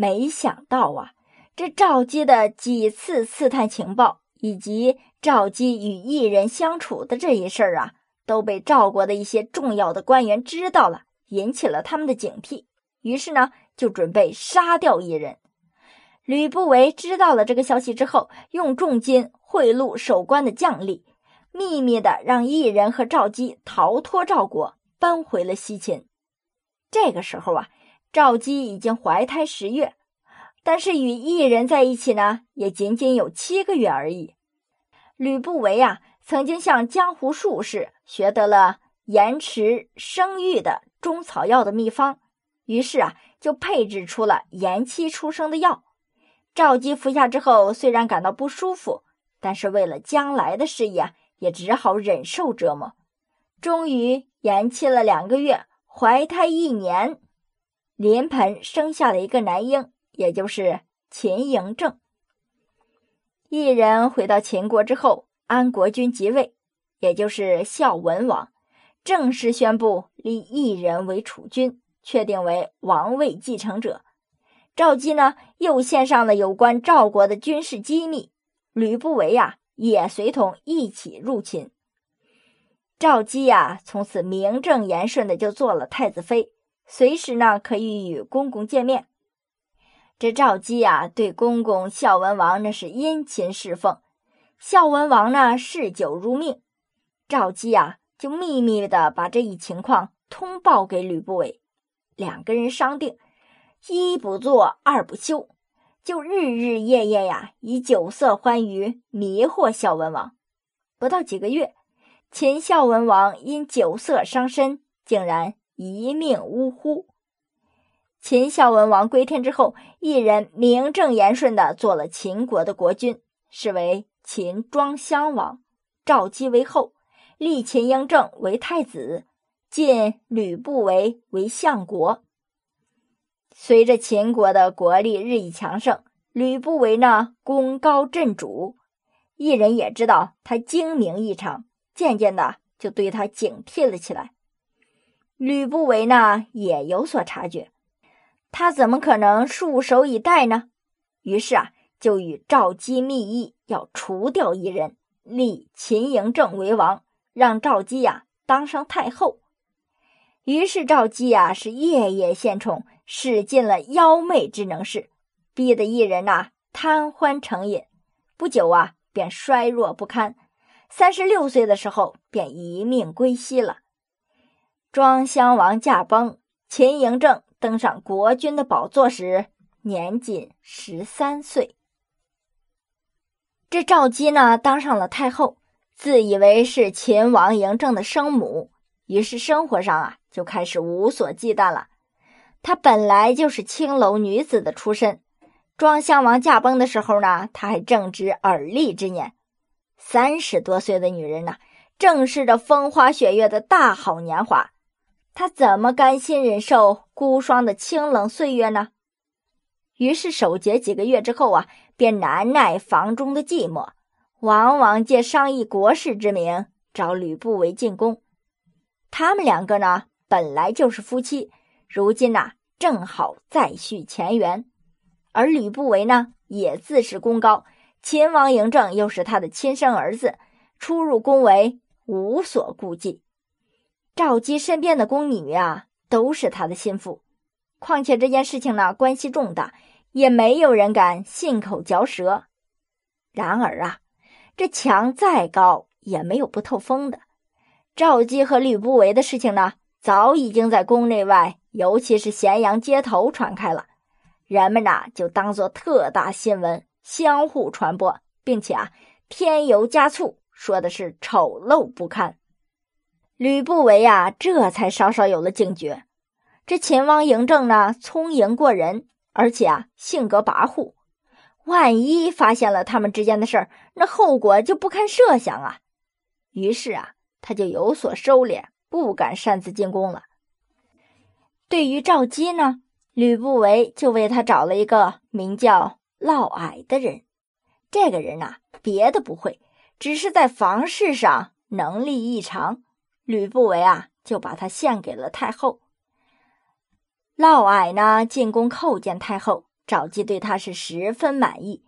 没想到啊，这赵姬的几次刺探情报，以及赵姬与异人相处的这一事儿啊，都被赵国的一些重要的官员知道了，引起了他们的警惕。于是呢，就准备杀掉异人。吕不韦知道了这个消息之后，用重金贿赂守关的将领，秘密的让异人和赵姬逃脱赵国，搬回了西秦。这个时候啊，赵姬已经怀胎十月，但是与异人在一起呢，也仅仅有七个月而已。吕不韦啊，曾经向江湖术士学得了延迟生育的中草药的秘方，于是啊，就配制出了延期出生的药。赵姬服下之后，虽然感到不舒服，但是为了将来的事业，也只好忍受折磨。终于延期了两个月。怀胎一年，临盆生下了一个男婴，也就是秦嬴政。异人回到秦国之后，安国君即位，也就是孝文王，正式宣布立异人为储君，确定为王位继承者。赵姬呢，又献上了有关赵国的军事机密，吕不韦呀，也随同一起入秦。赵姬呀，从此名正言顺的就做了太子妃，随时呢可以与公公见面。这赵姬呀，对公公孝文王那是殷勤侍奉，孝文王呢嗜酒如命，赵姬呀就秘密的把这一情况通报给吕不韦，两个人商定，一不做二不休，就日日夜夜呀以酒色欢愉迷惑孝文王，不到几个月。秦孝文王因酒色伤身，竟然一命呜呼。秦孝文王归天之后，一人名正言顺的做了秦国的国君，是为秦庄襄王，赵姬为后，立秦嬴政为太子，晋吕不韦为相国。随着秦国的国力日益强盛，吕不韦呢功高震主，一人也知道他精明异常。渐渐的就对他警惕了起来。吕不韦呢也有所察觉，他怎么可能束手以待呢？于是啊，就与赵姬密议，要除掉一人，立秦嬴政为王，让赵姬呀当上太后。于是赵姬呀是夜夜献宠，使尽了妖媚之能事，逼得一人呐贪欢成瘾，不久啊便衰弱不堪。三十六岁的时候，便一命归西了。庄襄王驾崩，秦嬴政登上国君的宝座时，年仅十三岁。这赵姬呢，当上了太后，自以为是秦王嬴政的生母，于是生活上啊，就开始无所忌惮了。她本来就是青楼女子的出身，庄襄王驾崩的时候呢，她还正值而立之年。三十多岁的女人呐，正是这风花雪月的大好年华，他怎么甘心忍受孤霜的清冷岁月呢？于是守节几个月之后啊，便难耐房中的寂寞，往往借商议国事之名找吕不韦进宫。他们两个呢，本来就是夫妻，如今呐，正好再续前缘。而吕不韦呢，也自恃功高。秦王嬴政又是他的亲生儿子，出入宫闱无所顾忌。赵姬身边的宫女啊，都是他的心腹。况且这件事情呢，关系重大，也没有人敢信口嚼舌。然而啊，这墙再高也没有不透风的。赵姬和吕不韦的事情呢，早已经在宫内外，尤其是咸阳街头传开了，人们呐就当做特大新闻。相互传播，并且啊，添油加醋，说的是丑陋不堪。吕不韦啊，这才稍稍有了警觉。这秦王嬴政呢，聪颖过人，而且啊，性格跋扈，万一发现了他们之间的事儿，那后果就不堪设想啊。于是啊，他就有所收敛，不敢擅自进宫了。对于赵姬呢，吕不韦就为他找了一个名叫。嫪毐的人，这个人呐，别的不会，只是在房事上能力异常。吕不韦啊，就把他献给了太后。嫪毐呢，进宫叩见太后，赵姬对他是十分满意。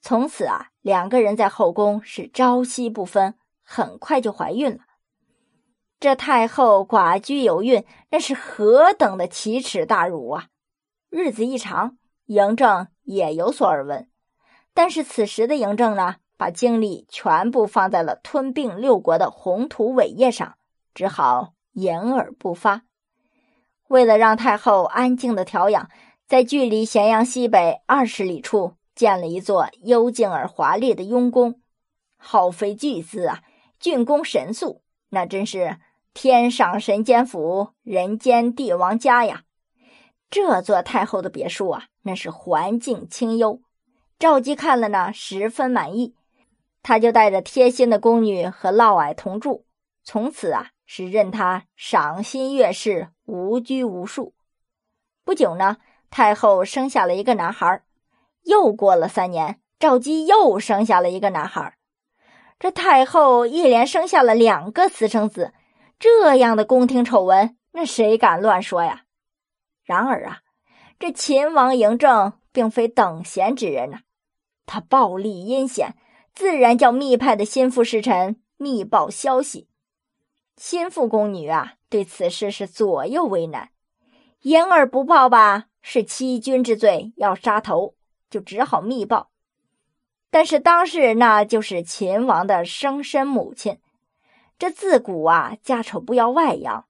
从此啊，两个人在后宫是朝夕不分，很快就怀孕了。这太后寡居有孕，那是何等的奇耻大辱啊！日子一长，嬴政也有所耳闻，但是此时的嬴政呢，把精力全部放在了吞并六国的宏图伟业上，只好掩耳不发。为了让太后安静的调养，在距离咸阳西北二十里处建了一座幽静而华丽的雍宫，耗费巨资啊，竣工神速，那真是。天上神监府，人间帝王家呀！这座太后的别墅啊，那是环境清幽。赵姬看了呢，十分满意。他就带着贴心的宫女和嫪毐同住，从此啊，是任他赏心悦事，无拘无束。不久呢，太后生下了一个男孩。又过了三年，赵姬又生下了一个男孩。这太后一连生下了两个私生子。这样的宫廷丑闻，那谁敢乱说呀？然而啊，这秦王嬴政并非等闲之人呐，他暴力阴险，自然叫密派的心腹侍臣密报消息。心腹宫女啊，对此事是左右为难，言而不报吧，是欺君之罪，要杀头，就只好密报。但是当事人那就是秦王的生身母亲。这自古啊，家丑不要外扬。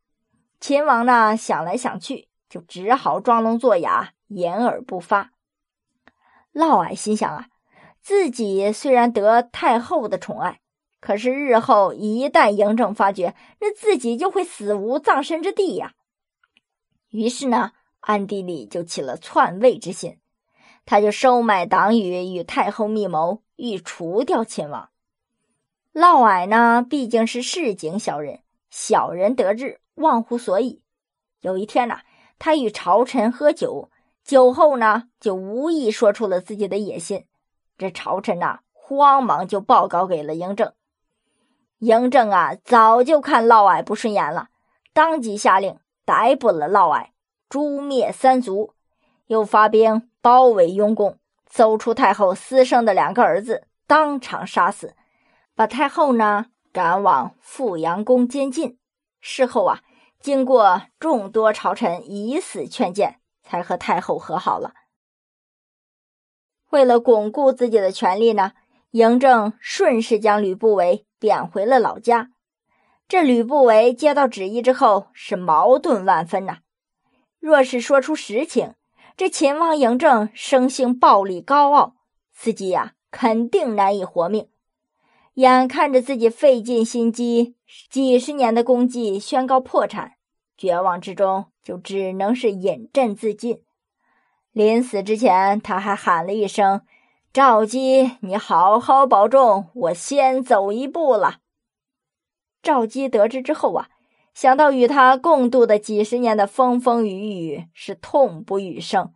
秦王呢，想来想去，就只好装聋作哑，掩耳不发。嫪毐心想啊，自己虽然得太后的宠爱，可是日后一旦嬴政发觉，那自己就会死无葬身之地呀。于是呢，暗地里就起了篡位之心，他就收买党羽，与太后密谋，欲除掉秦王。嫪毐呢，毕竟是市井小人，小人得志，忘乎所以。有一天呢，他与朝臣喝酒，酒后呢，就无意说出了自己的野心。这朝臣呐，慌忙就报告给了嬴政。嬴政啊，早就看嫪毐不顺眼了，当即下令逮捕了嫪毐，诛灭三族，又发兵包围雍宫，搜出太后私生的两个儿子，当场杀死。把太后呢赶往富阳宫监禁。事后啊，经过众多朝臣以死劝谏，才和太后和好了。为了巩固自己的权力呢，嬴政顺势将吕不韦贬回了老家。这吕不韦接到旨意之后，是矛盾万分呐。若是说出实情，这秦王嬴政生性暴戾高傲，自己呀肯定难以活命。眼看着自己费尽心机几十年的功绩宣告破产，绝望之中就只能是饮鸩自尽。临死之前，他还喊了一声：“赵姬，你好好保重，我先走一步了。”赵姬得知之后啊，想到与他共度的几十年的风风雨雨，是痛不欲生。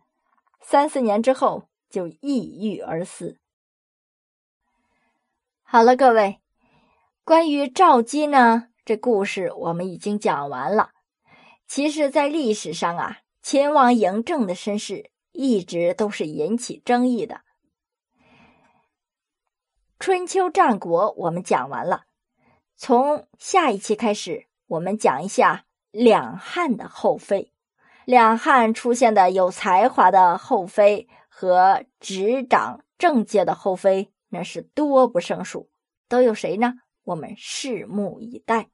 三四年之后，就抑郁而死。好了，各位，关于赵姬呢，这故事我们已经讲完了。其实，在历史上啊，秦王嬴政的身世一直都是引起争议的。春秋战国我们讲完了，从下一期开始，我们讲一下两汉的后妃。两汉出现的有才华的后妃和执掌政界的后妃。那是多不胜数，都有谁呢？我们拭目以待。